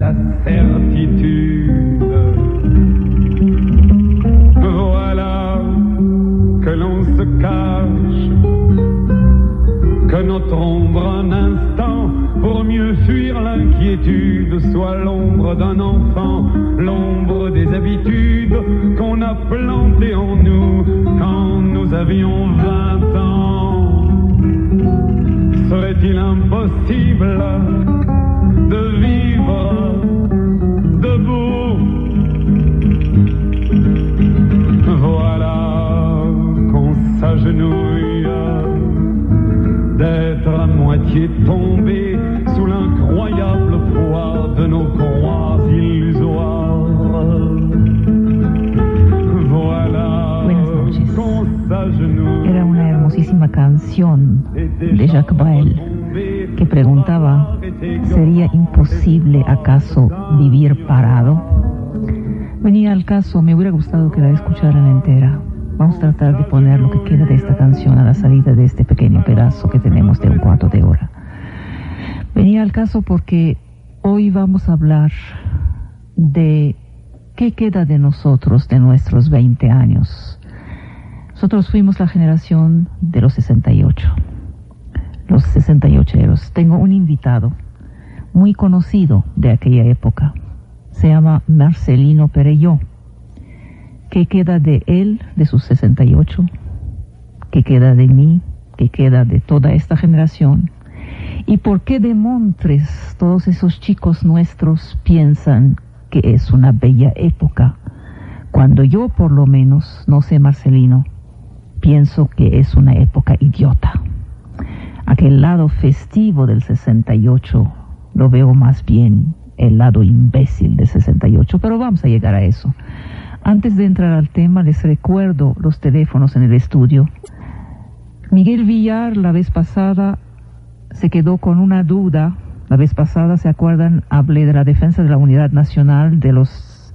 la certitude. Voilà que l'on se cache, que notre ombre un instant, pour mieux fuir l'inquiétude, soit l'ombre d'un enfant, l'ombre des habitudes qu'on a plantées en nous quand nous avions vingt ans. Serait-il impossible de vivre debout. Voilà qu'on s'agenouille, d'être à moitié tombé sous l'incroyable poids de nos croix illusoires. Voilà qu'on s'agenouille. Era una hermosísima canción de Jacques Brel que preguntaba, ¿sería imposible acaso vivir parado? Venía al caso, me hubiera gustado que la escucharan entera. Vamos a tratar de poner lo que queda de esta canción a la salida de este pequeño pedazo que tenemos de un cuarto de hora. Venía al caso porque hoy vamos a hablar de qué queda de nosotros de nuestros 20 años. Nosotros fuimos la generación de los 68, los 68eros. Tengo un invitado muy conocido de aquella época. Se llama Marcelino Perelló. ¿Qué queda de él, de sus 68? ¿Qué queda de mí? ¿Qué queda de toda esta generación? ¿Y por qué de Montres todos esos chicos nuestros piensan que es una bella época? Cuando yo, por lo menos, no sé Marcelino, pienso que es una época idiota. Aquel lado festivo del 68 lo veo más bien el lado imbécil del 68, pero vamos a llegar a eso. Antes de entrar al tema, les recuerdo los teléfonos en el estudio. Miguel Villar la vez pasada se quedó con una duda. La vez pasada, ¿se acuerdan? Hablé de la defensa de la unidad nacional, de los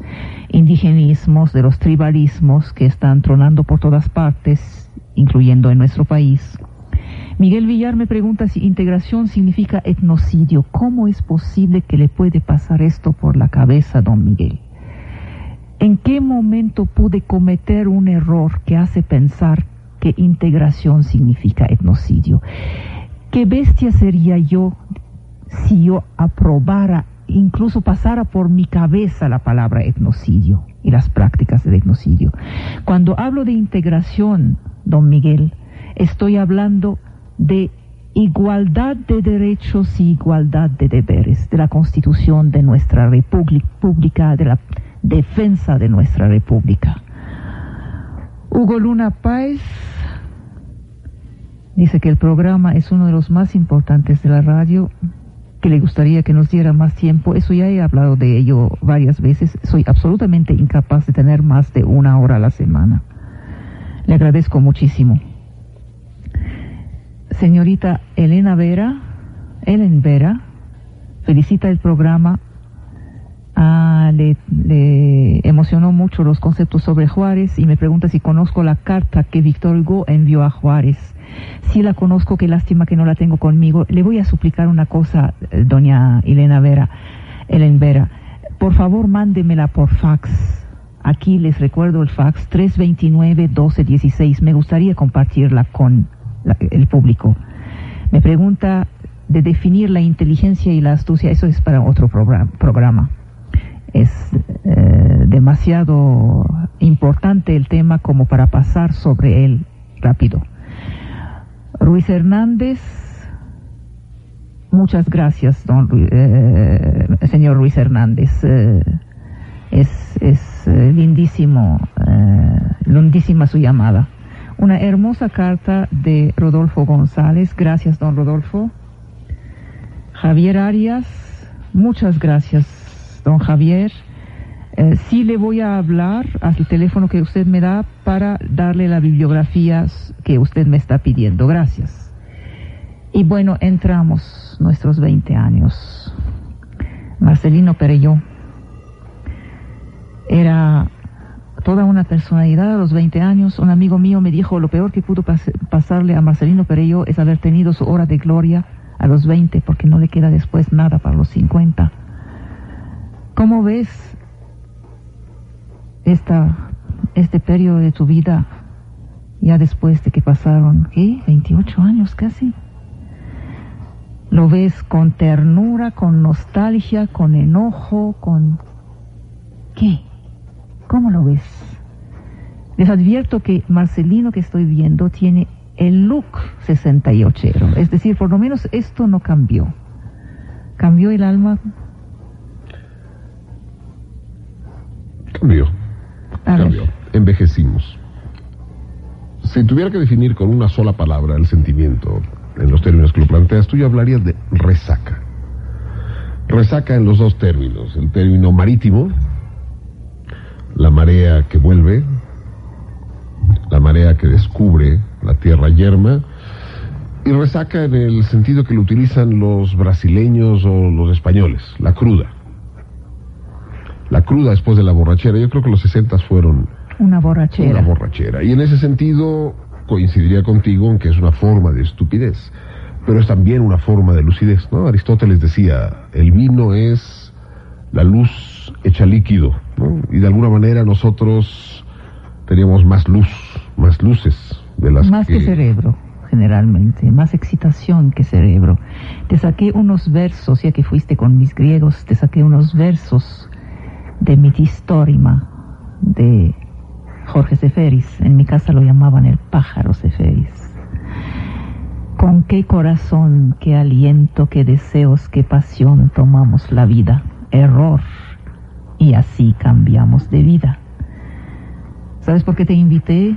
indigenismos, de los tribalismos que están tronando por todas partes, incluyendo en nuestro país. Miguel Villar me pregunta si integración significa etnocidio. ¿Cómo es posible que le puede pasar esto por la cabeza, don Miguel? ¿En qué momento pude cometer un error que hace pensar que integración significa etnocidio? ¿Qué bestia sería yo si yo aprobara, incluso pasara por mi cabeza la palabra etnocidio y las prácticas del etnocidio? Cuando hablo de integración, don Miguel, estoy hablando de igualdad de derechos y igualdad de deberes, de la constitución de nuestra república, de la defensa de nuestra república. Hugo Luna Páez dice que el programa es uno de los más importantes de la radio, que le gustaría que nos diera más tiempo. Eso ya he hablado de ello varias veces. Soy absolutamente incapaz de tener más de una hora a la semana. Le agradezco muchísimo. Señorita Elena Vera, Ellen Vera, felicita el programa. Ah, le, le, emocionó mucho los conceptos sobre Juárez y me pregunta si conozco la carta que Víctor Hugo envió a Juárez. Si la conozco, qué lástima que no la tengo conmigo. Le voy a suplicar una cosa, doña Elena Vera, Ellen Vera. Por favor, mándemela por fax. Aquí les recuerdo el fax 329-1216. Me gustaría compartirla con la, el público. Me pregunta de definir la inteligencia y la astucia. Eso es para otro programa. Es eh, demasiado importante el tema como para pasar sobre él rápido. Ruiz Hernández, muchas gracias, don, eh, señor Ruiz Hernández. Eh, es, es lindísimo, lindísima su llamada. Una hermosa carta de Rodolfo González. Gracias, don Rodolfo. Javier Arias, muchas gracias don Javier. Eh, sí le voy a hablar al teléfono que usted me da para darle la bibliografía que usted me está pidiendo. Gracias. Y bueno, entramos nuestros 20 años. Marcelino Perello era toda una personalidad a los 20 años. Un amigo mío me dijo, lo peor que pudo pasarle a Marcelino Perello es haber tenido su hora de gloria a los 20, porque no le queda después nada para los 50. ¿Cómo ves esta, este periodo de tu vida, ya después de que pasaron, ¿qué? 28 años casi. Lo ves con ternura, con nostalgia, con enojo, con... ¿Qué? ¿Cómo lo ves? Les advierto que Marcelino que estoy viendo tiene el look 68, es decir, por lo menos esto no cambió. ¿Cambió el alma? Cambió envejecimos. Si tuviera que definir con una sola palabra el sentimiento, en los términos que lo planteas, tú yo hablaría de resaca. Resaca en los dos términos. El término marítimo, la marea que vuelve, la marea que descubre la tierra yerma, y resaca en el sentido que lo utilizan los brasileños o los españoles, la cruda la cruda después de la borrachera. Yo creo que los 60 fueron una borrachera. Una borrachera. Y en ese sentido coincidiría contigo en que es una forma de estupidez, pero es también una forma de lucidez, ¿no? Aristóteles decía, el vino es la luz hecha líquido, ¿no? Y de alguna manera nosotros teníamos más luz, más luces de las más que cerebro generalmente, más excitación que cerebro. Te saqué unos versos, ya que fuiste con mis griegos, te saqué unos versos de Mitistórima de Jorge Seferis. En mi casa lo llamaban el pájaro Seferis. Con qué corazón, qué aliento, qué deseos, qué pasión tomamos la vida. Error. Y así cambiamos de vida. ¿Sabes por qué te invité?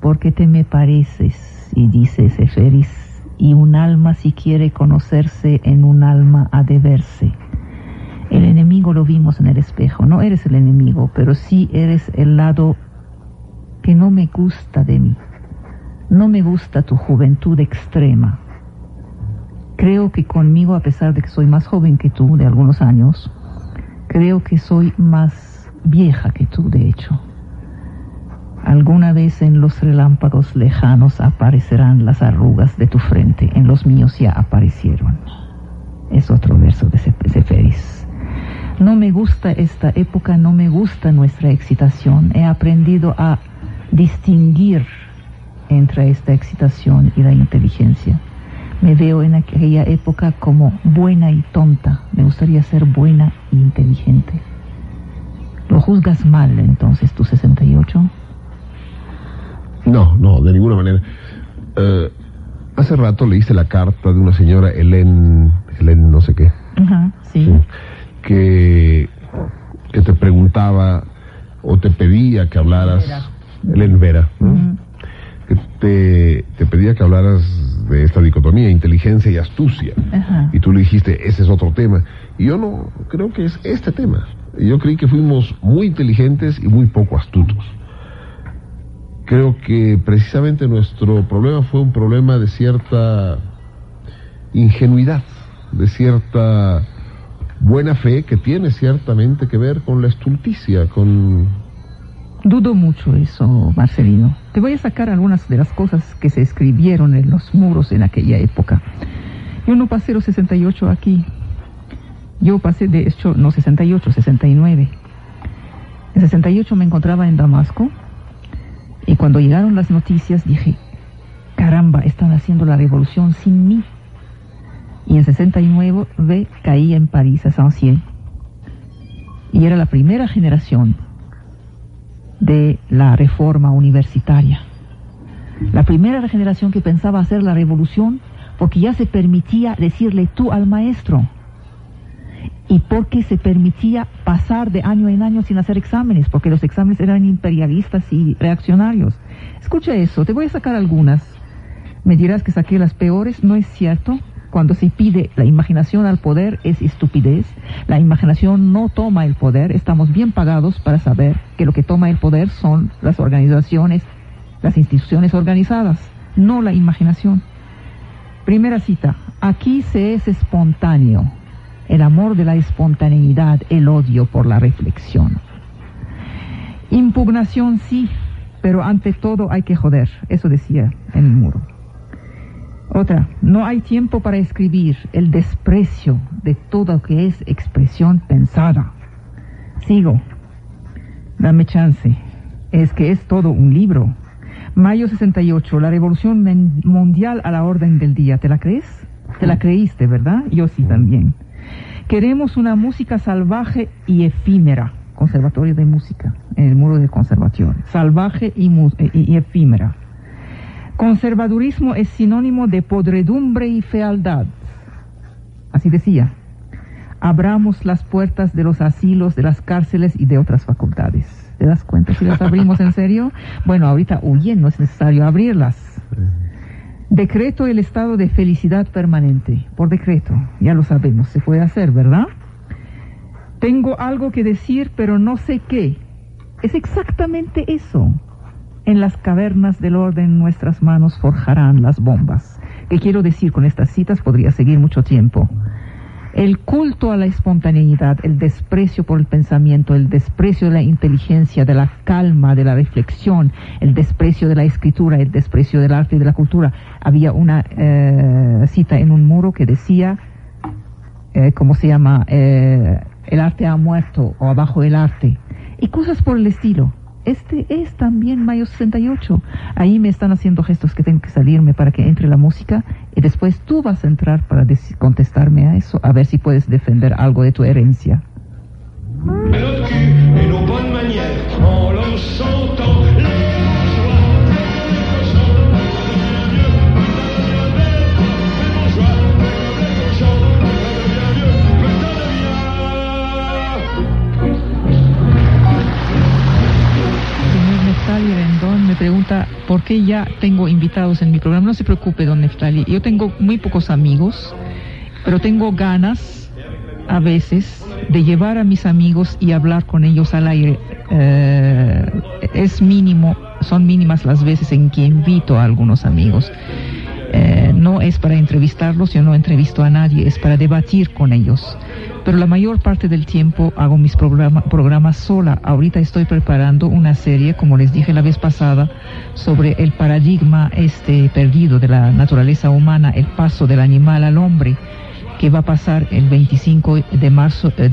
Porque te me pareces, y dice Seferis, y un alma si quiere conocerse en un alma ha de verse. El enemigo lo vimos en el espejo. No eres el enemigo, pero sí eres el lado que no me gusta de mí. No me gusta tu juventud extrema. Creo que conmigo, a pesar de que soy más joven que tú, de algunos años, creo que soy más vieja que tú, de hecho. Alguna vez en los relámpagos lejanos aparecerán las arrugas de tu frente, en los míos ya aparecieron. Es otro verso de Seferis. No me gusta esta época, no me gusta nuestra excitación. He aprendido a distinguir entre esta excitación y la inteligencia. Me veo en aquella época como buena y tonta. Me gustaría ser buena e inteligente. ¿Lo juzgas mal entonces tu 68? No, no, de ninguna manera. Eh, hace rato leíste la carta de una señora, Helen, Helen no sé qué. Sí que, que te preguntaba o te pedía que hablaras, Elena Vera, que te, te, pedía que hablaras de esta dicotomía, inteligencia y astucia. Y tú le dijiste, ese es otro tema. Y yo no creo que es este tema. Yo creí que fuimos muy inteligentes y muy poco astutos. Creo que precisamente nuestro problema fue un problema de cierta ingenuidad, de cierta buena fe que tiene ciertamente que ver con la estulticia, con... Dudo mucho eso, Marcelino. Te voy a sacar algunas de las cosas que se escribieron en los muros en aquella época. Yo no pasé los 68 aquí. Yo pasé, de hecho, no 68, 69. En 68 me encontraba en Damasco cuando llegaron las noticias dije, caramba, están haciendo la revolución sin mí y en 69 caía en París a Saint-Cyr y era la primera generación de la reforma universitaria. La primera generación que pensaba hacer la revolución porque ya se permitía decirle tú al maestro y porque se permitía pasar de año en año sin hacer exámenes, porque los exámenes eran imperialistas y reaccionarios. Escucha eso, te voy a sacar algunas. Me dirás que saqué las peores, no es cierto cuando se pide la imaginación al poder es estupidez. La imaginación no toma el poder. Estamos bien pagados para saber que lo que toma el poder son las organizaciones, las instituciones organizadas, no la imaginación. Primera cita. Aquí se es espontáneo. El amor de la espontaneidad, el odio por la reflexión. Impugnación sí, pero ante todo hay que joder. Eso decía en el muro. Otra, no hay tiempo para escribir el desprecio de todo lo que es expresión pensada. Sigo. Dame chance. Es que es todo un libro. Mayo 68, la revolución mundial a la orden del día. ¿Te la crees? Te la creíste, ¿verdad? Yo sí también. Queremos una música salvaje y efímera. Conservatorio de Música, en el muro de conservación. Salvaje y, y efímera. Conservadurismo es sinónimo de podredumbre y fealdad. Así decía. Abramos las puertas de los asilos, de las cárceles y de otras facultades. ¿Te das cuenta si las abrimos en serio? Bueno, ahorita huyen, no es necesario abrirlas. Decreto el estado de felicidad permanente. Por decreto, ya lo sabemos, se puede hacer, ¿verdad? Tengo algo que decir, pero no sé qué. Es exactamente eso en las cavernas del orden nuestras manos forjarán las bombas. ¿Qué quiero decir con estas citas? Podría seguir mucho tiempo. El culto a la espontaneidad, el desprecio por el pensamiento, el desprecio de la inteligencia, de la calma, de la reflexión, el desprecio de la escritura, el desprecio del arte y de la cultura. Había una eh, cita en un muro que decía, eh, ¿cómo se llama? Eh, el arte ha muerto o abajo el arte. Y cosas por el estilo. Este es también mayo 68. Ahí me están haciendo gestos que tengo que salirme para que entre la música y después tú vas a entrar para contestarme a eso, a ver si puedes defender algo de tu herencia. Pregunta por qué ya tengo invitados en mi programa. No se preocupe, don Neftali. Yo tengo muy pocos amigos, pero tengo ganas a veces de llevar a mis amigos y hablar con ellos al aire. Eh, es mínimo, son mínimas las veces en que invito a algunos amigos. Eh, no es para entrevistarlos, yo no entrevisto a nadie, es para debatir con ellos pero la mayor parte del tiempo hago mis programas sola. Ahorita estoy preparando una serie, como les dije la vez pasada, sobre el paradigma este perdido de la naturaleza humana, el paso del animal al hombre, que va a pasar el 25 de marzo, eh,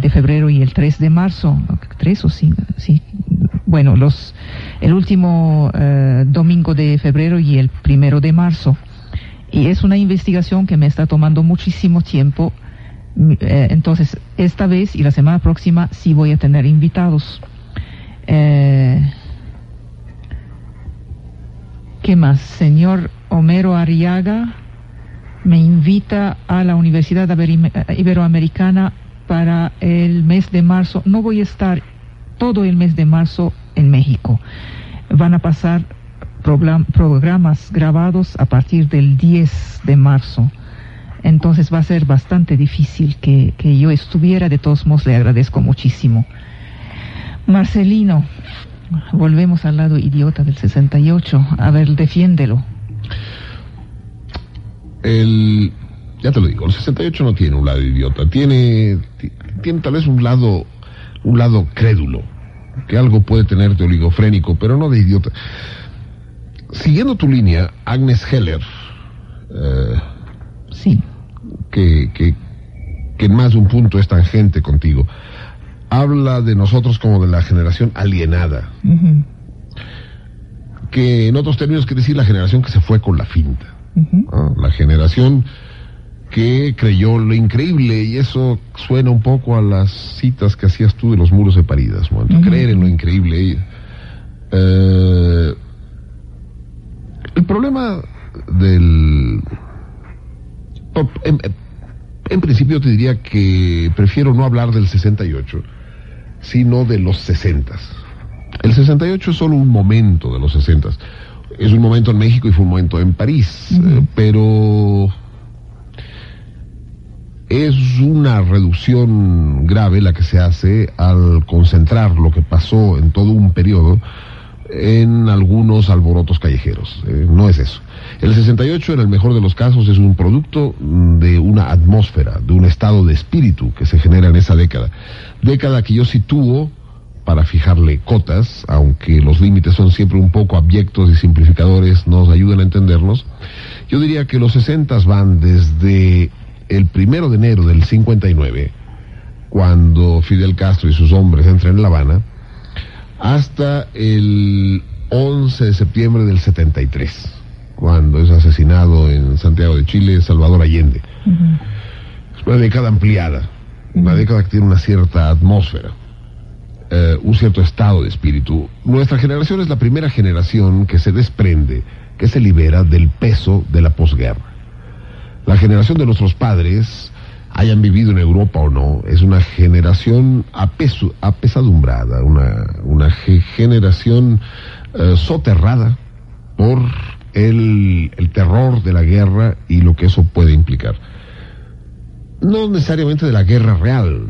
de, febrero y el 3 de marzo, ¿tres o sí? sí. Bueno, el último eh, domingo de febrero y el primero de marzo. Y es una investigación que me está tomando muchísimo tiempo eh, entonces, esta vez y la semana próxima sí voy a tener invitados. Eh, ¿Qué más? Señor Homero Arriaga me invita a la Universidad Iberoamericana para el mes de marzo. No voy a estar todo el mes de marzo en México. Van a pasar programas grabados a partir del 10 de marzo entonces va a ser bastante difícil que, yo estuviera. De todos modos, le agradezco muchísimo. Marcelino, volvemos al lado idiota del 68. A ver, defiéndelo. El, ya te lo digo, el 68 no tiene un lado idiota, tiene, tiene tal vez un lado, un lado crédulo, que algo puede tener de oligofrénico, pero no de idiota. Siguiendo tu línea, Agnes Heller. Eh, sí que, que, en más de un punto es tangente contigo. Habla de nosotros como de la generación alienada. Que en otros términos quiere decir la generación que se fue con la finta. La generación que creyó lo increíble y eso suena un poco a las citas que hacías tú de los muros de Paridas, creer en lo increíble. Eh, el problema del en, principio te diría que prefiero no hablar del 68, sino de los 60. El 68 es solo un momento de los 60. Es un momento en México y fue un momento en París, eh, pero es una reducción grave la que se hace al concentrar lo que pasó en todo un periodo en algunos alborotos callejeros. Eh, no es eso. El 68, en el mejor de los casos, es un producto de una atmósfera, de un estado de espíritu que se genera en esa década. Década que yo sitúo para fijarle cotas, aunque los límites son siempre un poco abyectos y simplificadores, nos ayudan a entendernos. Yo diría que los 60 van desde el primero de enero del 59, cuando Fidel Castro y sus hombres entran en La Habana, hasta el 11 de septiembre del 73, cuando es asesinado en Santiago de Chile Salvador Allende. Es una década ampliada, una década que tiene una cierta atmósfera. Eh, un cierto estado de espíritu. Nuestra generación es la primera generación que se desprende, que se libera del peso de la posguerra. La generación de nuestros padres, hayan vivido en Europa o no, es una generación apesadumbrada, una, una generación eh, soterrada por el, el terror de la guerra y lo que eso puede implicar no necesariamente de la guerra real.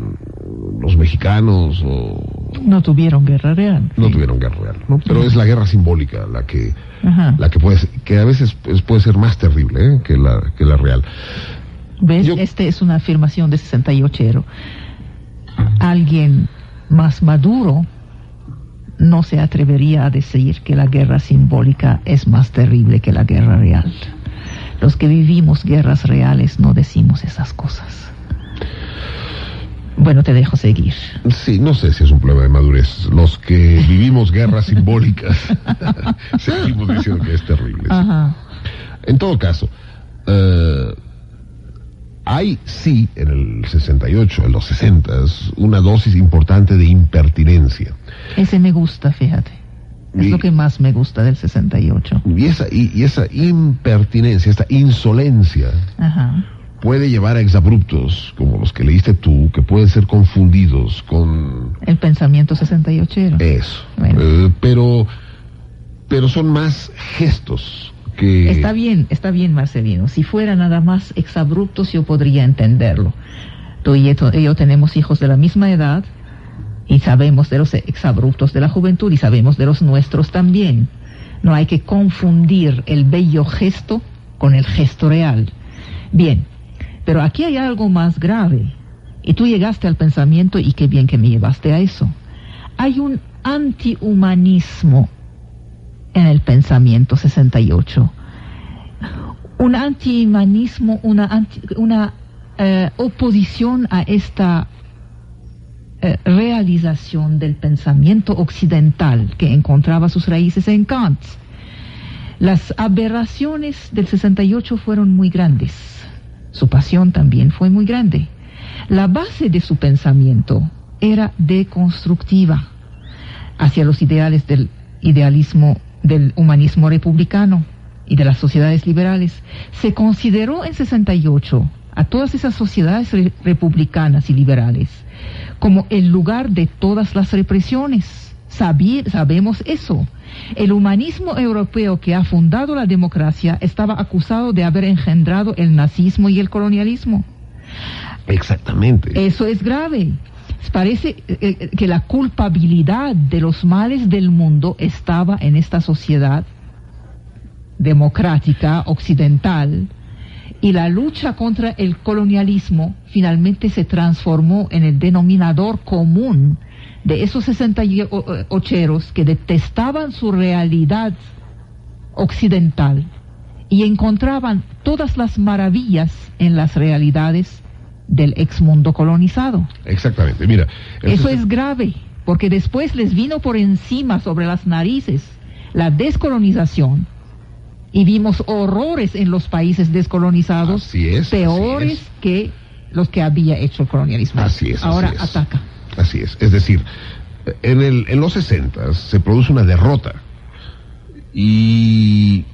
Los mexicanos o... no tuvieron guerra real. No tuvieron guerra real, ¿no? Pero es la guerra simbólica la que la que puede que a veces puede ser más terrible ¿eh? que la que la real. ¿Ves? Este es una afirmación de 68. Alguien más maduro no se atrevería a decir que la guerra simbólica es más terrible que la guerra real. Los que vivimos guerras reales no decimos esas cosas. Bueno, te dejo seguir. Sí, no sé si es un problema de madurez. Los que vivimos guerras simbólicas seguimos diciendo que es terrible. En todo caso, eh, hay sí en el 68, en los 60, una dosis importante de impertinencia. Ese me gusta, fíjate. Es lo que más me gusta del 68. Y esa, y, esa impertinencia, esta insolencia, puede llevar a exabruptos, como los que leíste tú, que pueden ser confundidos con... El pensamiento 68. Eso. Eh, pero, pero son más gestos Está bien, está bien, Marcelino. Si fuera nada más exabruptos, yo podría entenderlo. Tú y yo tenemos hijos de la misma edad y sabemos de los exabruptos de la juventud y sabemos de los nuestros también. No hay que confundir el bello gesto con el gesto real. Bien, pero aquí hay algo más grave. Y tú llegaste al pensamiento y qué bien que me llevaste a eso. Hay un antihumanismo en el pensamiento 68. Un antihumanismo, una, una eh, oposición a esta eh, realización del pensamiento occidental que encontraba sus raíces en Kant. Las aberraciones del 68 fueron muy grandes. Su pasión también fue muy grande. La base de su pensamiento era deconstructiva hacia los ideales del idealismo del humanismo republicano y de las sociedades liberales. Se consideró en 68 a todas esas sociedades republicanas y liberales como el lugar de todas las represiones. sabemos eso. El humanismo europeo que ha fundado la democracia estaba acusado de haber engendrado el nazismo y el colonialismo. Exactamente. Eso es grave. Parece eh, eh, que la culpabilidad de los males del mundo estaba en esta sociedad democrática occidental y la lucha contra el colonialismo finalmente se transformó en el denominador común de esos 68 que detestaban su realidad occidental y encontraban todas las maravillas en las realidades del ex mundo colonizado. Exactamente, mira. Eso es grave, porque después les vino por encima sobre las narices la descolonización y vimos horrores en los países descolonizados, peores que los que había hecho el colonialismo. Así es. Ahora ataca. Así es. Es decir, en, el, en los 60 se produce una derrota y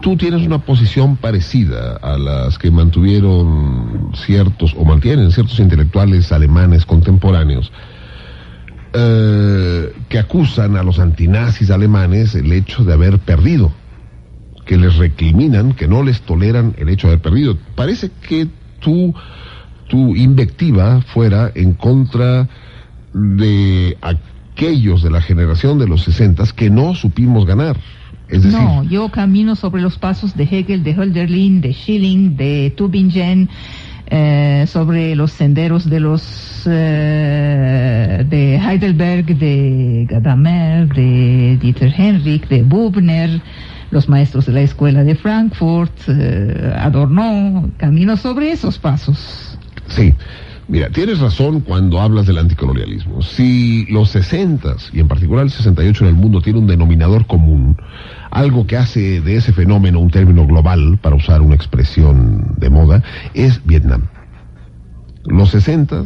tú tienes una posición parecida a las que mantuvieron ciertos, o mantienen ciertos intelectuales alemanes contemporáneos, eh, que acusan a los antinazis alemanes el hecho de haber perdido que les recriminan, que no les toleran el hecho de haber perdido. Parece que tú tu invectiva fuera en contra de aquellos de la generación de los 60 que no supimos ganar. Es decir, No, yo camino sobre los pasos de Hegel, de Hölderlin, de Schilling, de Tübingen, eh, sobre los senderos de los eh, de Heidelberg, de Gadamer, de Dieter Henrich, de Bubner, los maestros de la escuela de Frankfurt, eh, Adorno, camino sobre esos pasos. Sí, mira, tienes razón cuando hablas del anticolonialismo. Si los 60 y en particular el 68 en el mundo tiene un denominador común, algo que hace de ese fenómeno un término global, para usar una expresión de moda, es Vietnam. Los 60,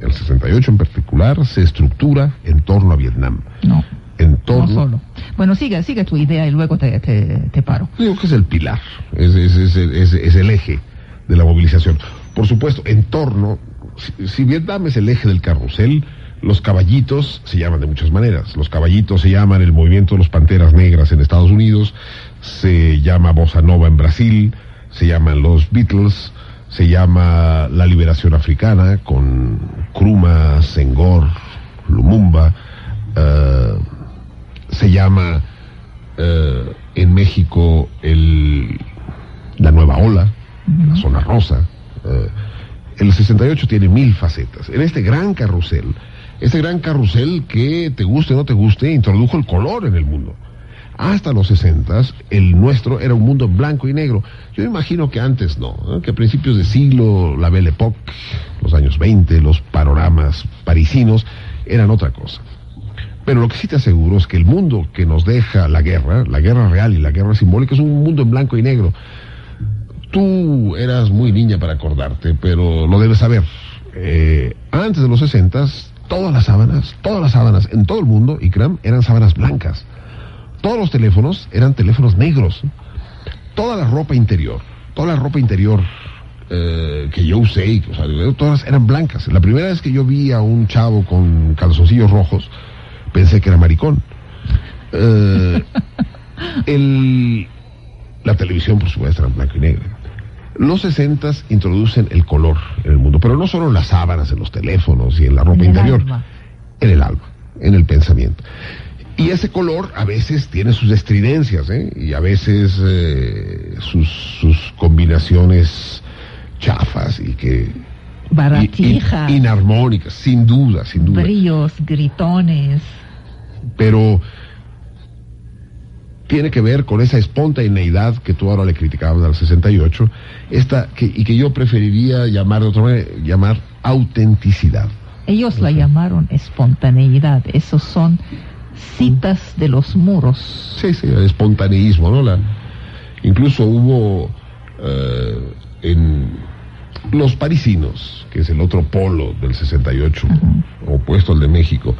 el 68 en particular, se estructura en torno a Vietnam. No, En no torno solo. Bueno, siga, siga tu idea y luego te, te, te paro. Digo que es el pilar, es, es- es- es- es el eje de la movilización. Por supuesto, en torno, si, si Vietnam es el eje del carrusel, los caballitos se llaman de muchas maneras. Los caballitos se llaman el movimiento de los Panteras Negras en Estados Unidos, se llama Bossa Nova en Brasil, se llaman los Beatles, se llama la liberación africana con Krumah, Senghor, Lumumba, eh, se llama eh, en México el, la nueva ola, la zona rosa. eh, el 68 tiene mil facetas. En este gran carrusel, este gran carrusel que te guste o no te guste, introdujo el color en el mundo. Hasta los 60 el nuestro era un mundo en blanco y negro. Yo imagino que antes no, que a principios de siglo, la Belle Époque, los años 20, los panoramas parisinos, eran otra cosa. Pero lo que sí te aseguro es que el mundo que nos deja la guerra, la guerra real y la guerra simbólica, es un mundo en blanco y negro. Tú eras muy niña para acordarte, pero lo debes saber. Eh, antes de los 60, todas las sábanas, todas las sábanas en todo el mundo, Ikram, eran sábanas blancas. Todos los teléfonos eran teléfonos negros. Toda la ropa interior, toda la ropa interior eh, que yo usé, y, o sea, todas eran blancas. La primera vez que yo vi a un chavo con calzoncillos rojos, pensé que era maricón. Eh, el, la televisión, por supuesto, era en blanco y negro. Los 60 introducen el color en el mundo, pero no solo en las sábanas, en los teléfonos y en la ropa En interior, alma. en el alma, en el pensamiento. Y ese color a veces tiene sus estridencias, ¿eh? y a veces eh, sus, sus combinaciones chafas y que Baratijas, inarmónicas, sin duda, sin duda. brillos, gritones. Pero tiene que ver con esa espontaneidad que tú ahora le criticabas al 68, esta, que, y que yo preferiría llamar de otra manera, llamar autenticidad. Ellos la llamaron espontaneidad. Esos son citas de los muros. Sí, sí, el espontaneísmo, ¿no? La, incluso hubo eh, en los parisinos, que es el otro polo del 68, opuesto al de México,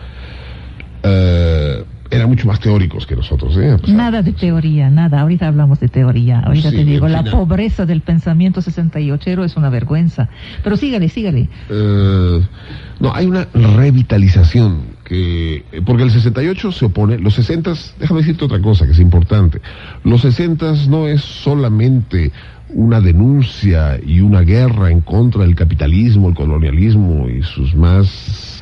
eh, eran mucho más teóricos que nosotros, ¿eh? Nada de teoría, nada. Ahorita hablamos de teoría. Ahorita Sí, te digo, la pobreza del pensamiento 68 es una vergüenza. Pero sígale, sígale. Eh, no, hay una revitalización que porque el 68 se opone, los 60, déjame decirte otra cosa que es importante. Los 60 no es solamente una denuncia y una guerra en contra del capitalismo, el colonialismo y sus más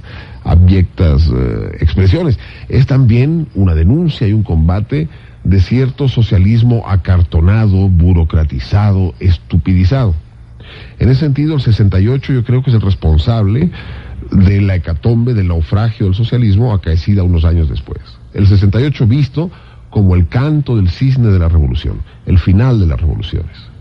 abyectas eh, expresiones. Es también una denuncia y un combate de cierto socialismo acartonado, burocratizado, estupidizado. En ese sentido, el 68 yo creo que es el responsable de la hecatombe, del naufragio del socialismo acaecida unos años después. El 68 visto como el canto del cisne de la revolución, el final de las revoluciones.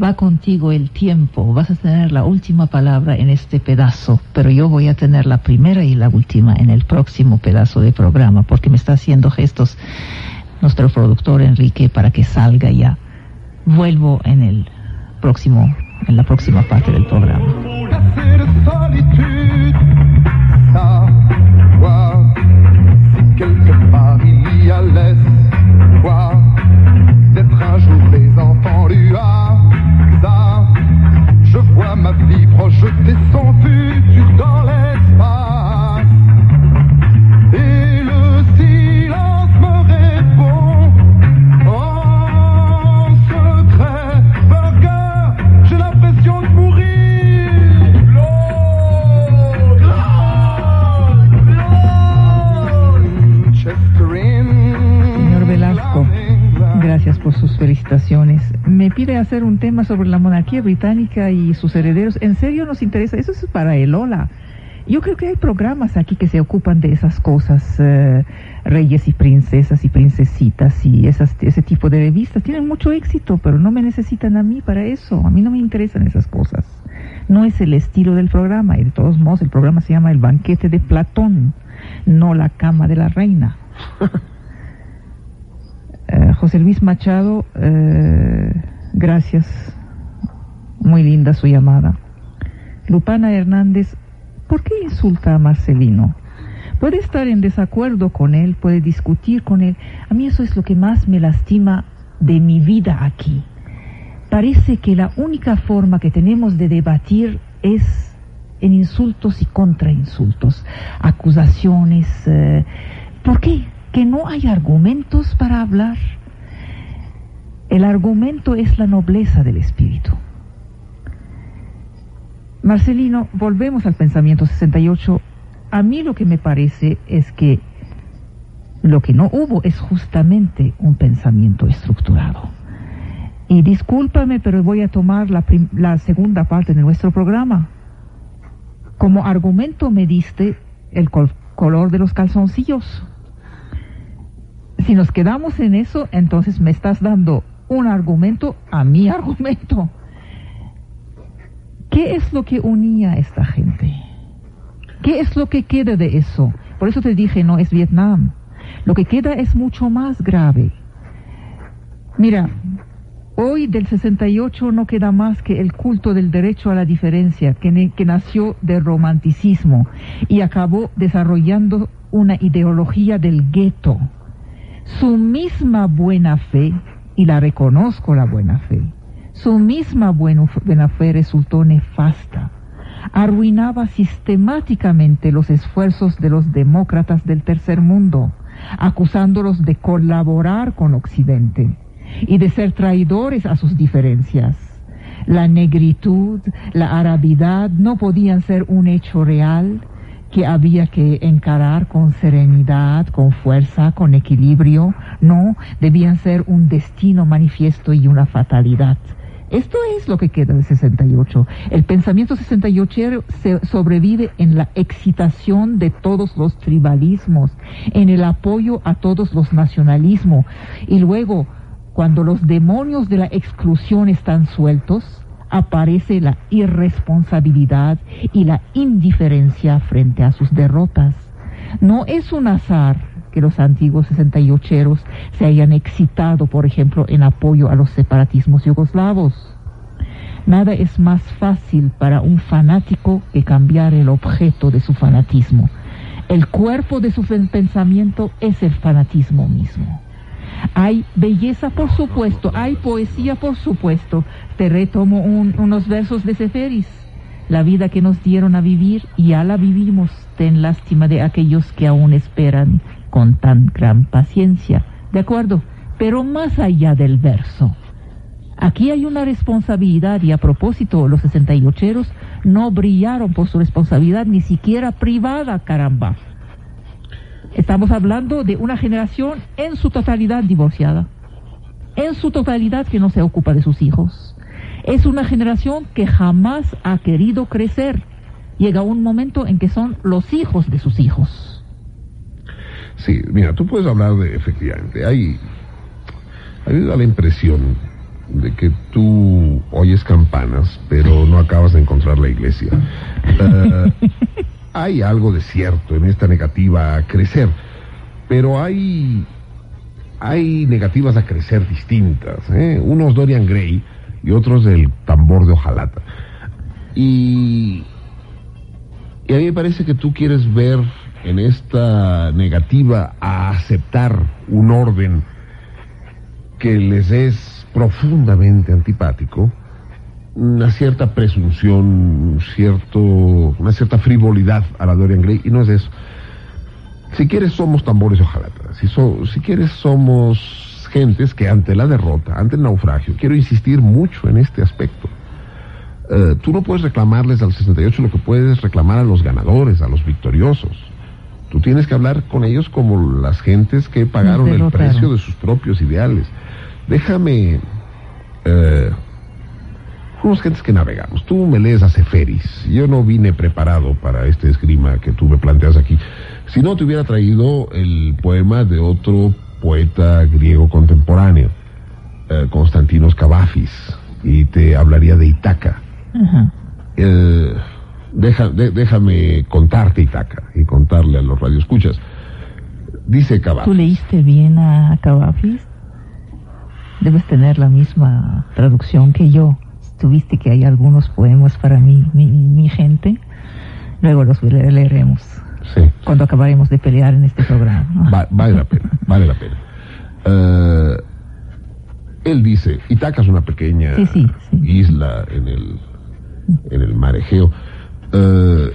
Va contigo el tiempo, vas a tener la última palabra en este pedazo, pero yo voy a tener la primera y la última en el próximo pedazo de programa, porque me está haciendo gestos nuestro productor Enrique para que salga ya. Vuelvo en el próximo, en la próxima parte del programa. Me pide hacer un tema sobre la monarquía británica y sus herederos. ¿En serio nos interesa? Eso es para el hola. Yo creo que hay programas aquí que se ocupan de esas cosas, eh, reyes y princesas y princesitas y esas, ese tipo de revistas. Tienen mucho éxito, pero no me necesitan a mí para eso. A mí no me interesan esas cosas. No es el estilo del programa y de todos modos el programa se llama El banquete de Platón, no la cama de la reina. Eh, José Luis Machado, eh, gracias. Muy linda su llamada. Lupana Hernández, ¿por qué insulta a Marcelino? Puede estar en desacuerdo con él, puede discutir con él. A mí eso es lo que más me lastima de mi vida aquí. Parece que la única forma que tenemos de debatir es en insultos y contrainsultos, acusaciones. Eh, ¿Por qué? Que no hay argumentos para hablar. El argumento es la nobleza del espíritu. Marcelino, volvemos al pensamiento 68. A mí lo que me parece es que lo que no hubo es justamente un pensamiento estructurado. Y discúlpame, pero voy a tomar la, la segunda parte de nuestro programa. Como argumento me diste el color de los calzoncillos si nos quedamos en eso, entonces me estás dando un argumento a mi argumento. ¿Qué es lo que unía a esta gente? ¿Qué es lo que queda de eso? Por eso te dije, no es Vietnam. Lo que queda es mucho más grave. Mira, hoy del 68 no queda más que el culto del derecho a la diferencia, que, que nació del romanticismo y acabó desarrollando una ideología del gueto su misma buena fe, y la reconozco la buena fe, su misma buena fe resultó nefasta. Arruinaba sistemáticamente los esfuerzos de los demócratas del tercer mundo, acusándolos de colaborar con Occidente y de ser traidores a sus diferencias. La negritud, la arabidad no podían ser un hecho real, que había que encarar con serenidad, con fuerza, con equilibrio. No, debían ser un destino manifiesto y una fatalidad. Esto es lo que queda de 68. El pensamiento 68 se sobrevive en la excitación de todos los tribalismos, en el apoyo a todos los nacionalismos. Y luego, cuando los demonios de la exclusión están sueltos, aparece la irresponsabilidad y la indiferencia frente a sus derrotas. No es un azar que los antiguos 68eros se hayan excitado, por ejemplo, en apoyo a los separatismos yugoslavos. Nada es más fácil para un fanático que cambiar el objeto de su fanatismo. El cuerpo de su pensamiento es el fanatismo mismo. Hay belleza, por supuesto, hay poesía, por supuesto. Te retomo unos versos de Seferis. La vida que nos dieron a vivir, ya la vivimos. Ten lástima de aquellos que aún esperan con tan gran paciencia. ¿De acuerdo? Pero más allá del verso. Aquí hay una responsabilidad y a propósito, los 68eros no brillaron por su responsabilidad ni siquiera privada, caramba. Estamos hablando de una generación en su totalidad divorciada, en su totalidad que no se ocupa de sus hijos. Es una generación que jamás ha querido crecer. Llega un momento en que son los hijos de sus hijos. Sí, mira, tú puedes hablar de, efectivamente, hay, hay la impresión de que tú oyes campanas, pero no acabas de encontrar la iglesia. Uh, hay algo de cierto en esta negativa a crecer, pero hay, hay negativas a crecer distintas. ¿eh? Unos Dorian Gray y otros del tambor de hojalata. Y, y a mí me parece que tú quieres ver en esta negativa a aceptar un orden que les es profundamente antipático, una cierta presunción, cierto, una cierta frivolidad a la Dorian Gray, y no es eso. Si quieres somos tambores ojalatas, si, si quieres somos gentes que ante la derrota, ante el naufragio, quiero insistir mucho en este aspecto. Eh, tú no puedes reclamarles al 68 lo que puedes reclamar a los ganadores, a los victoriosos. Tú tienes que hablar con ellos como las gentes que pagaron el precio de sus propios ideales. Déjame... Eh, unos gentes que navegamos. Tú me lees a Seferis. Yo no vine preparado para este esgrima que tú me planteas aquí. Si no, te hubiera traído el poema de otro poeta griego contemporáneo, eh, Constantinos Cavafis, y te hablaría de Itaca. Eh, deja, déjame contarte Itaca y contarle a los radioescuchas. Dice Cavafis. ¿Tú leíste bien a Cavafis? Debes tener la misma traducción que yo tuviste que hay algunos poemas para mí, mi, gente. Luego los leeremos. Sí. Cuando acabaremos de pelear en este programa. vale la pena, vale la pena. Eh, él dice, Itaca es una pequeña isla en el, en el mar Egeo. Eh,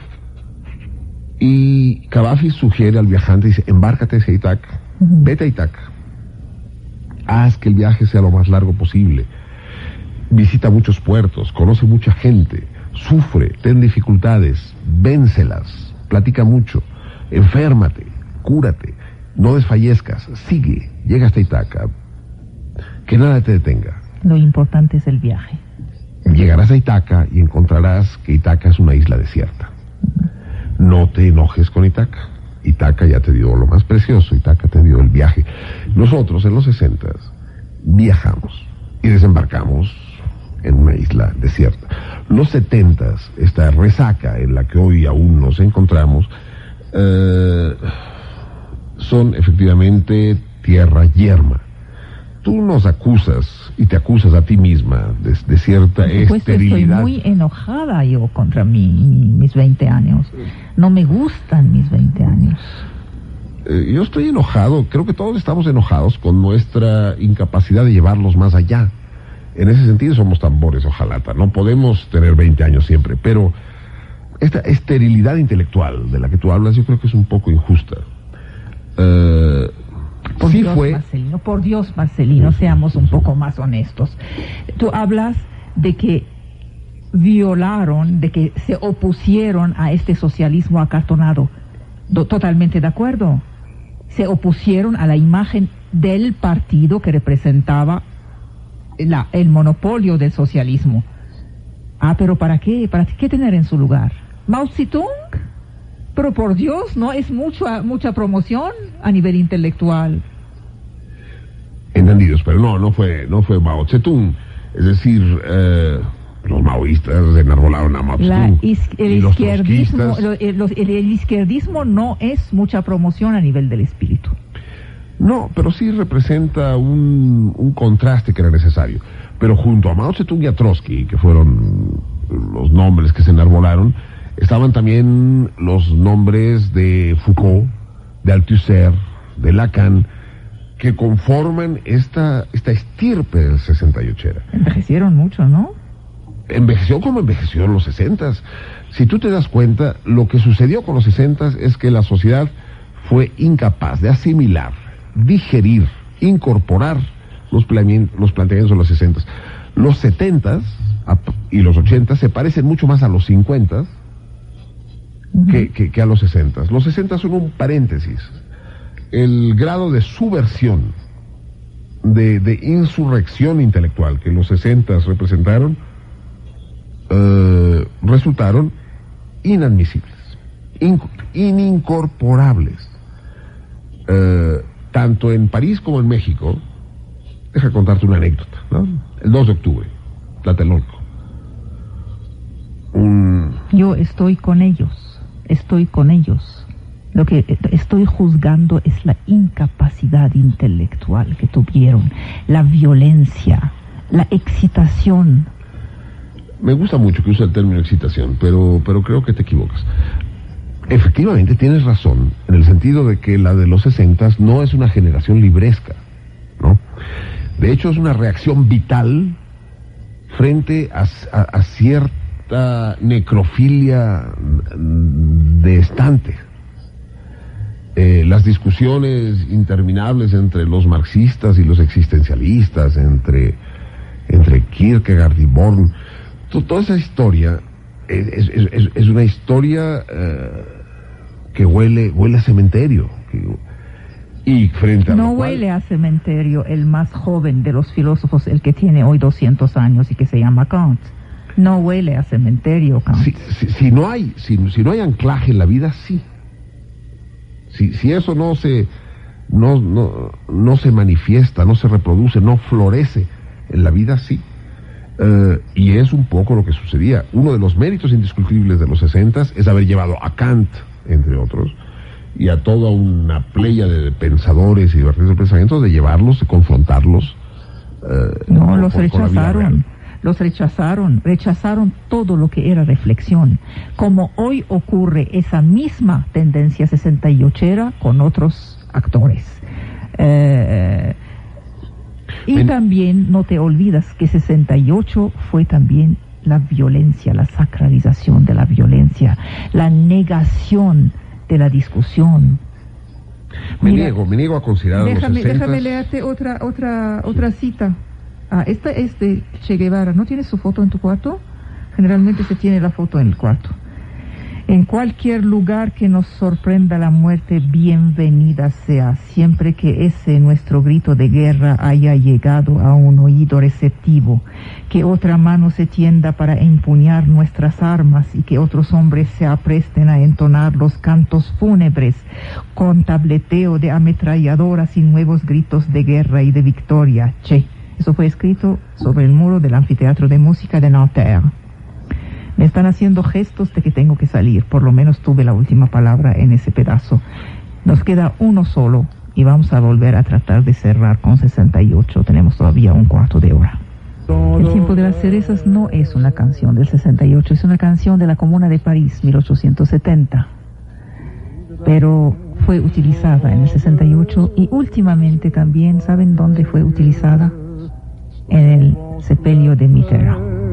y Cavafi sugiere al viajante, dice, embárcate a Itaca, vete a Itaca, haz que el viaje sea lo más largo posible visita muchos puertos, conoce mucha gente, sufre, ten dificultades, véncelas, platica mucho, enférmate, cúrate, no desfallezcas, sigue, llega hasta Itaca, que nada te detenga. Lo importante es el viaje. Llegarás a Itaca y encontrarás que Itaca es una isla desierta. No te enojes con Itaca. Itaca ya te dio lo más precioso, Itaca te dio el viaje. Nosotros en los 60 viajamos y desembarcamos en una isla desierta. Los setentas, esta resaca en la que hoy aún nos encontramos, eh, son efectivamente tierra yerma. Tú nos acusas y te acusas a ti misma de, cierta esterilidad. Estoy muy enojada yo contra mí, mis 20 años. No me gustan mis 20 años. Eh, yo estoy enojado, creo que todos estamos enojados con nuestra incapacidad de llevarlos más allá. En ese sentido somos tambores, ojalá. No podemos tener 20 años siempre, pero esta esterilidad intelectual de la que tú hablas yo creo que es un poco injusta. Eh, por Dios, Marcelino, por Dios, Marcelino, seamos un poco más honestos. Tú hablas de que violaron, de que se opusieron a este socialismo acartonado. Totalmente de acuerdo. Se opusieron a la imagen del partido que representaba el monopolio del socialismo. Ah, pero ¿para qué? ¿Para qué tener en su lugar? Mao Zedong. Pero por Dios, no es mucha, mucha promoción a nivel intelectual. Entendidos, pero no, no fue, no fue Mao Zedong. Es decir, eh, los maoístas enarbolaron a Mao Zedong. el, izquierdismo, el izquierdismo no es mucha promoción a nivel del espíritu. No, pero sí representa un, un contraste que era necesario. Pero junto a Mao Zedong y a Trotsky, que fueron los nombres que se enarbolaron, estaban también los nombres de Foucault, de Althusser, de Lacan, que conforman esta, esta estirpe del 68 Envejecieron mucho, ¿no? Envejeció como envejeció en los 60 Si tú te das cuenta, lo que sucedió con los 60 es que la sociedad fue incapaz de asimilar digerir, incorporar los, los planteamientos de los 60. Los 70 y los 80 se parecen mucho más a los 50 que, a los 60. Los 60 son un paréntesis. El grado de subversión, de, insurrección intelectual que los 60 representaron, eh, resultaron inadmisibles, inincorporables. Eh, tanto en París como en México, deja contarte una anécdota, ¿no? El 2 de octubre, Tlatelolco. Yo estoy con ellos, estoy con ellos. Lo que estoy juzgando es la incapacidad intelectual que tuvieron, la violencia, la excitación. Me gusta mucho que use el término excitación, pero, pero creo que te equivocas. Efectivamente, tienes razón, en el sentido de que la de los 60 no es una generación libresca, ¿no? De hecho, es una reacción vital frente a, cierta necrofilia de estante. Eh, las discusiones interminables entre los marxistas y los existencialistas, entre, entre Kierkegaard y Born, toda esa historia es, una historia... Eh, que huele, huele a cementerio. Y frente a No cual- huele a cementerio el más joven de los filósofos, el que tiene hoy 200 años y que se llama Kant. No huele a cementerio, Kant. si, si- si no hay si, si no hay anclaje en la vida sí si, si eso no se no, no, no se manifiesta no se reproduce no florece en la vida sí Eh, y es un poco lo que sucedía uno de los méritos indiscutibles de los 60 es haber llevado a Kant entre otros y a toda una playa de pensadores y de vertientes de pensamiento de llevarlos de confrontarlos eh, No, con- los rechazaron. Los rechazaron, rechazaron todo lo que era reflexión. Como hoy ocurre esa misma tendencia 68era con otros actores. Eh, y también no te olvidas que 68 fue también la violencia, la sacralización de la violencia, la negación de la discusión. me Mira, niego me niego a considerar los Déjame, 60 déjame leerte otra, otra, otra cita. Ah, esta es de Che Guevara. ¿No tienes su foto en tu cuarto? Generalmente se tiene la foto en el cuarto. En cualquier lugar que nos sorprenda la muerte, bienvenida sea, siempre que ese nuestro grito de guerra haya llegado a un oído receptivo, que otra mano se tienda para empuñar nuestras armas y que otros hombres se apresten a entonar los cantos fúnebres con tableteo de ametralladoras y nuevos gritos de guerra y de victoria. Che, eso fue escrito sobre el muro del anfiteatro de música de Nanterre. Me están haciendo gestos de que tengo que salir. Por lo menos tuve la última palabra en ese pedazo. Nos queda uno solo y vamos a volver a tratar de cerrar con 68. Tenemos todavía un cuarto de hora. El tiempo de las cerezas no es una canción del 68, es una canción de la Comuna de París, 1870. Pero fue utilizada en el 68 y últimamente también, ¿saben dónde fue utilizada? En el sepelio de Mitterrand.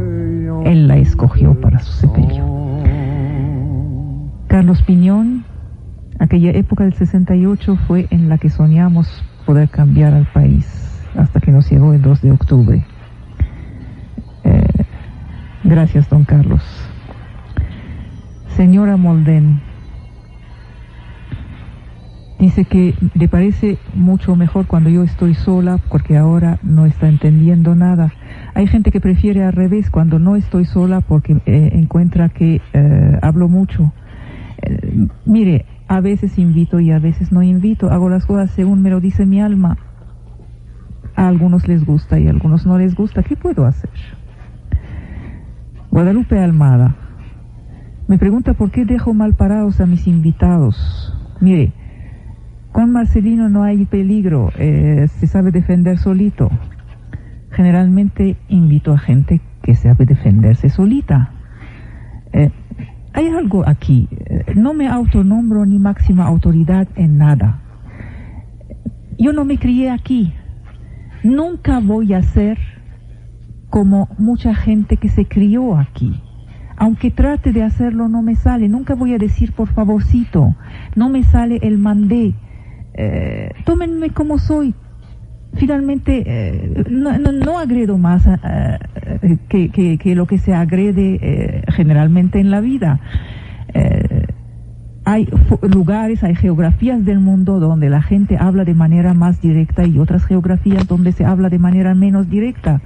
Él la escogió para su sepelio. Carlos Piñón, aquella época del 68 fue en la que soñamos poder cambiar al país, hasta que nos llegó el 2 de octubre. Eh, gracias, don Carlos. Señora Molden, dice que le parece mucho mejor cuando yo estoy sola porque ahora no está entendiendo nada. Hay gente que prefiere al revés cuando no estoy sola porque eh, encuentra que eh, hablo mucho. Eh, mire, a veces invito y a veces no invito. Hago las cosas según me lo dice mi alma. A algunos les gusta y a algunos no les gusta. ¿Qué puedo hacer? Guadalupe Almada me pregunta por qué dejo mal parados a mis invitados. Mire, con Marcelino no hay peligro, se sabe defender solito. Generalmente invito a gente que sabe defenderse solita. Eh, hay algo aquí, eh, no me autonombro ni máxima autoridad en nada. Yo no me crié aquí. Nunca voy a ser como mucha gente que se crió aquí. Aunque trate de hacerlo, no me sale. Nunca voy a decir por favorcito. No me sale el mandé. Eh, tómenme como soy. Finalmente, eh, no, no- no agredo más eh, eh, que, que- que lo que se agrede generalmente en la vida. Hay lugares, hay geografías del mundo donde la gente habla de manera más directa y otras geografías donde se habla de manera menos directa.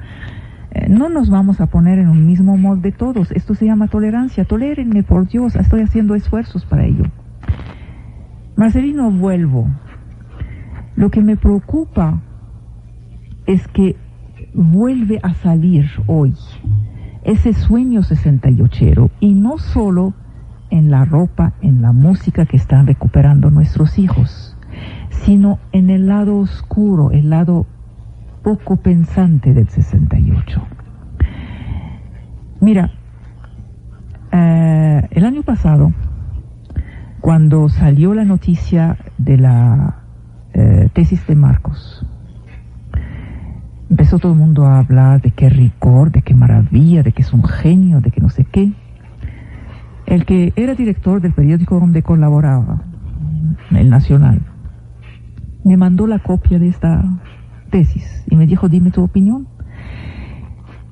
No nos vamos a poner en un mismo molde todos. Esto se llama tolerancia. Tolérenme, por Dios, estoy haciendo esfuerzos para ello. Marcelino, vuelvo. Lo que me preocupa es que vuelve a salir hoy ese sueño 68 y no solo en la ropa, en la música que están recuperando nuestros hijos, sino en el lado oscuro, el lado poco pensante del 68. Mira, eh, el año pasado, cuando salió la noticia de la eh, tesis de Marcos, empezó todo el mundo a hablar de qué rigor, de qué maravilla, de que es un genio, de que no sé qué. El que era director del periódico donde colaboraba, el Nacional, me mandó la copia de esta tesis y me dijo, dime tu opinión.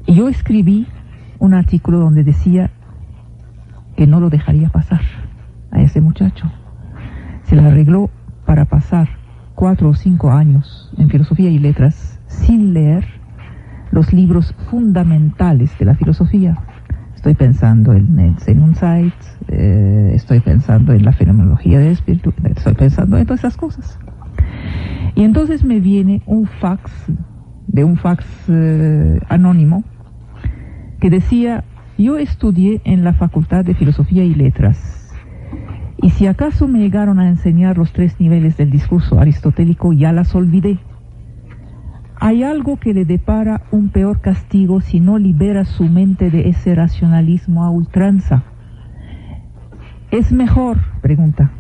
Y yo escribí un artículo donde decía que no lo dejaría pasar a ese muchacho. Se la arregló para pasar cuatro o cinco años en filosofía y letras sin leer los libros fundamentales de la filosofía. Estoy pensando en Zen eh, estoy pensando en la fenomenología del espíritu, estoy pensando en todas esas cosas. Y entonces me viene un fax, de un fax eh, anónimo, que decía, yo estudié en la Facultad de Filosofía y Letras y si acaso me llegaron a enseñar los tres niveles del discurso aristotélico, ya las olvidé. Hay algo que le depara un peor castigo si no libera su mente de ese racionalismo a ultranza. ¿Es mejor, pregunta,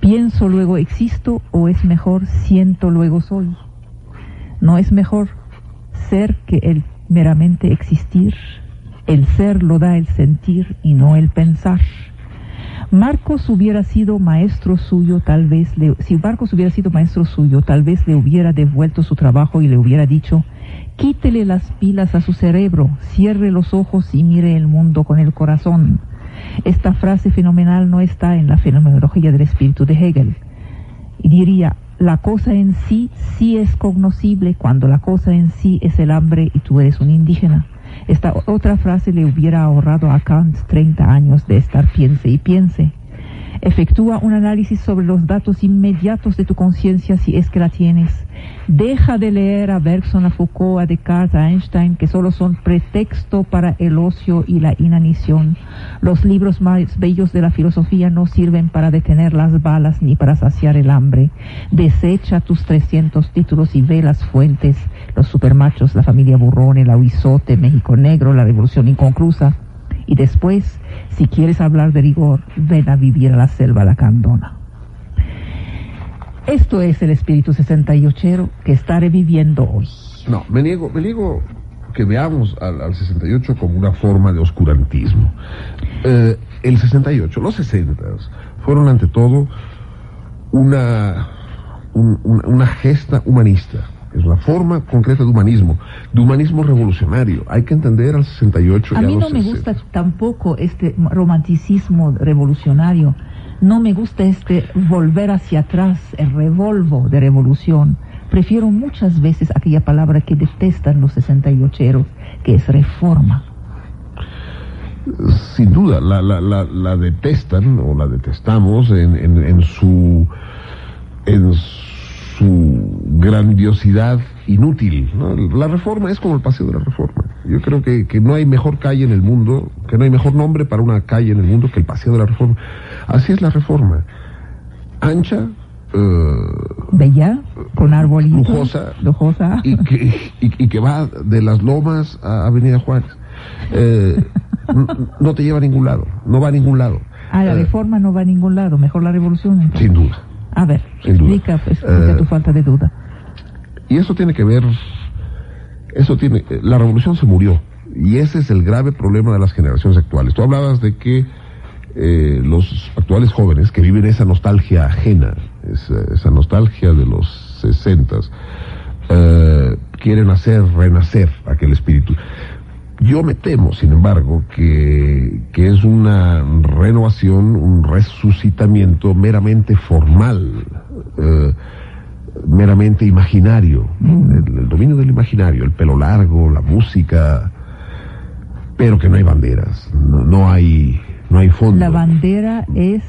pienso luego existo o es mejor siento luego soy? No es mejor ser que el meramente existir. El ser lo da el sentir y no el pensar. Marcos hubiera sido maestro suyo, tal vez le, si Marcos hubiera sido maestro suyo, tal vez le hubiera devuelto su trabajo y le hubiera dicho, quítele las pilas a su cerebro, cierre los ojos y mire el mundo con el corazón. Esta frase fenomenal no está en la fenomenología del espíritu de Hegel. Y diría, la cosa en sí sí es cognoscible cuando la cosa en sí es el hambre y tú eres un indígena. Esta otra frase le hubiera ahorrado a Kant 30 años de estar piense y piense. Efectúa un análisis sobre los datos inmediatos de tu conciencia si es que la tienes. Deja de leer a Bergson, a Foucault, a Descartes, a Einstein, que solo son pretexto para el ocio y la inanición. Los libros más bellos de la filosofía no sirven para detener las balas ni para saciar el hambre. Desecha tus 300 títulos y ve las fuentes, los supermachos, la familia Burrón, el Ahuizote, México Negro, la Revolución Inconclusa. Y después, si quieres hablar de rigor, ven a vivir a la selva lacandona. Esto es el espíritu 68 que estaré viviendo hoy. No, me niego, me niego que veamos al, 68 como una forma de oscurantismo. Eh, el 68, los 60 fueron ante todo una, una gesta humanista. Es la forma concreta de humanismo, de humanismo revolucionario. Hay que entender al 68 A mí no me gusta tampoco este romanticismo revolucionario. No me gusta este volver hacia atrás, el revolvo de revolución. Prefiero muchas veces aquella palabra que detestan los 68eros, que es reforma. Sin duda, la, la, la, detestan o la detestamos en, en su en su grandiosidad inútil. La reforma es como el paseo de la reforma. Yo creo que, que, no hay mejor calle en el mundo, que no hay mejor nombre para una calle en el mundo que el paseo de la reforma. Así es la reforma. Ancha. Eh, Bella, con arbolitos. Lujosa. Y, que, y, que va de las lomas a Avenida Juárez. Eh, no te lleva a ningún lado, no va a ningún lado. Ah, la eh, reforma no va a ningún lado, mejor la revolución. Sin duda. A ver, explica, explica tu falta de duda. Y eso tiene que ver, eso tiene, la revolución se murió. Y ese es el grave problema de las generaciones actuales. Tú hablabas de que eh, los actuales jóvenes que viven esa nostalgia ajena, esa, nostalgia de los sesentas, eh, quieren hacer renacer aquel espíritu. Yo me temo, sin embargo, que, que, es una renovación, un resucitamiento meramente formal. Eh, meramente imaginario, el, dominio del imaginario, el pelo largo, la música, pero que no hay banderas, no, hay, no hay fondo. La bandera es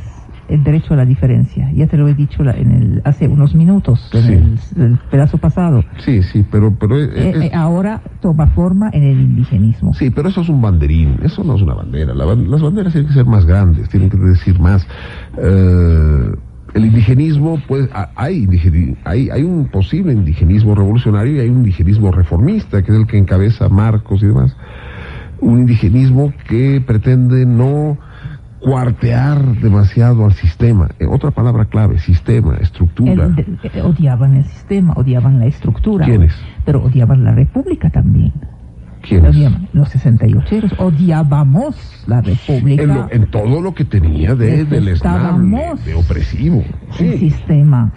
el derecho a la diferencia. Ya te lo he dicho en el, hace unos minutos, en el, pedazo pasado. Sí, sí, pero... pero eh, eh, ahora toma forma en el indigenismo. Sí, pero eso es un banderín, eso no es una bandera. las banderas tienen que ser más grandes, tienen que decir más... Eh, el indigenismo, pues hay, hay, hay un posible indigenismo revolucionario y hay un indigenismo reformista, que es el que encabeza Marcos y demás. Un indigenismo que pretende no cuartear demasiado al sistema. Eh, otra palabra clave, sistema, estructura. Eh, odiaban el sistema, odiaban la estructura. ¿Quiénes? Pero odiaban la república también. Los 68 odiábamos la República. En, todo lo que tenía de, del de opresivo. El sistema.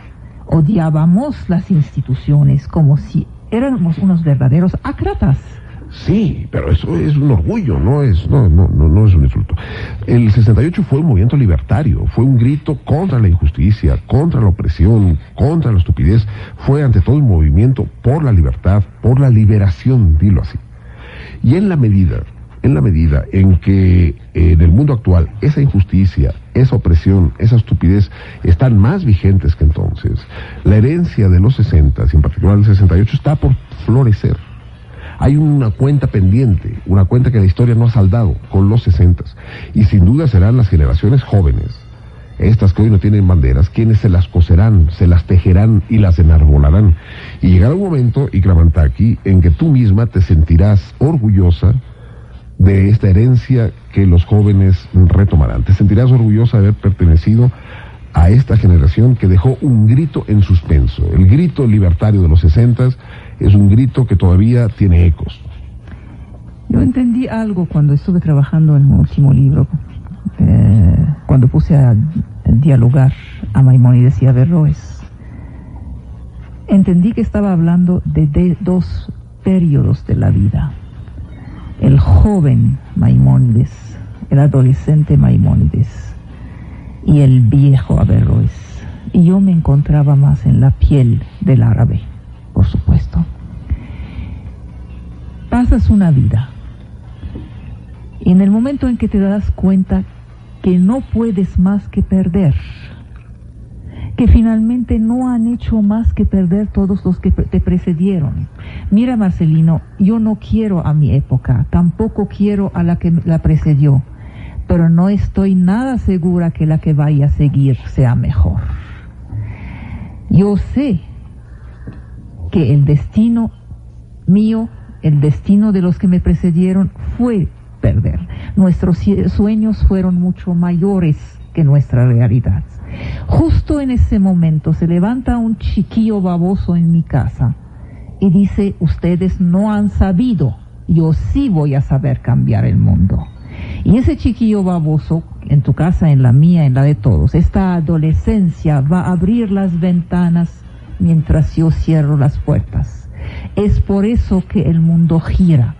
Odiábamos las instituciones como si éramos unos verdaderos ácratas. Sí, pero eso es un orgullo, no es, no, no, no, no es un insulto. El 68 fue un movimiento libertario, fue un grito contra la injusticia, contra la opresión, contra la estupidez. Fue ante todo un movimiento por la libertad, por la liberación, dilo así. Y en la medida, en la medida en que eh, en el mundo actual esa injusticia, esa opresión, esa estupidez están más vigentes que entonces, la herencia de los 60, y en particular el 68, está por florecer hay una cuenta pendiente, una cuenta que la historia no ha saldado con los 60 y sin duda serán las generaciones jóvenes, estas que hoy no tienen banderas, quienes se las coserán, se las tejerán y las enarbolarán. Y llegará un momento, Ikramantaki, en que tú misma te sentirás orgullosa de esta herencia que los jóvenes retomarán. Te sentirás orgullosa de haber pertenecido a esta generación que dejó un grito en suspenso, el grito libertario de los sesentas es un grito que todavía tiene ecos. Yo entendí algo cuando estuve trabajando en mi último libro, eh, cuando puse a dialogar a Maimónides y a Berroes. Entendí que estaba hablando de, dos periodos de la vida. El joven Maimónides, el adolescente Maimónides y el viejo Averroes. Y yo me encontraba más en la piel del árabe supuesto. Pasas una vida y en el momento en que te das cuenta que no puedes más que perder, que finalmente no han hecho más que perder todos los que te precedieron. Mira, Marcelino, yo no quiero a mi época, tampoco quiero a la que la precedió, pero no estoy nada segura que la que vaya a seguir sea mejor. Yo sé que el destino mío, el destino de los que me precedieron fue perder. Nuestros sueños fueron mucho mayores que nuestra realidad. Justo en ese momento se levanta un chiquillo baboso en mi casa y dice, ustedes no han sabido, yo sí voy a saber cambiar el mundo. Y ese chiquillo baboso, en tu casa, en la mía, en la de todos, esta adolescencia va a abrir las ventanas mientras yo cierro las puertas. Es por eso que el mundo gira.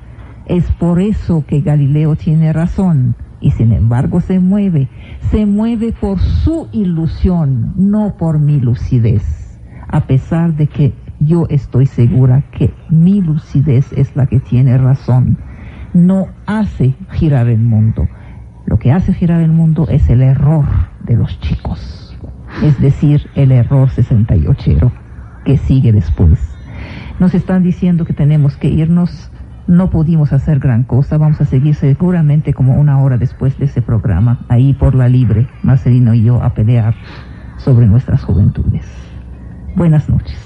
Es por eso que Galileo tiene razón y sin embargo se mueve. Se mueve por su ilusión, no por mi lucidez. A pesar de que yo estoy segura que mi lucidez es la que tiene razón. No hace girar el mundo. Lo que hace girar el mundo es el error de los chicos. Es decir, el error 68 que sigue después. Nos están diciendo que tenemos que irnos, no pudimos hacer gran cosa, vamos a seguir seguramente como una hora después de ese programa, ahí por la libre, Marcelino y yo a pelear sobre nuestras juventudes. Buenas noches.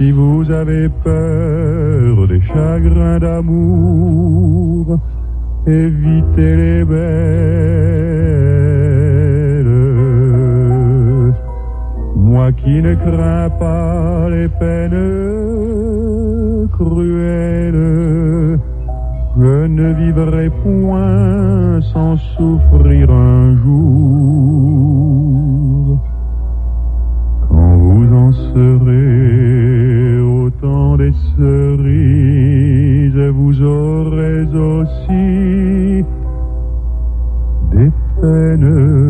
Si vous avez peur des chagrins d'amour, évitez les belles. Moi qui ne crains pas les peines cruelles, je ne vivrai point sans souffrir un jour. Quand vous en serez des cerises, vous aurez aussi des peines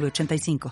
906985.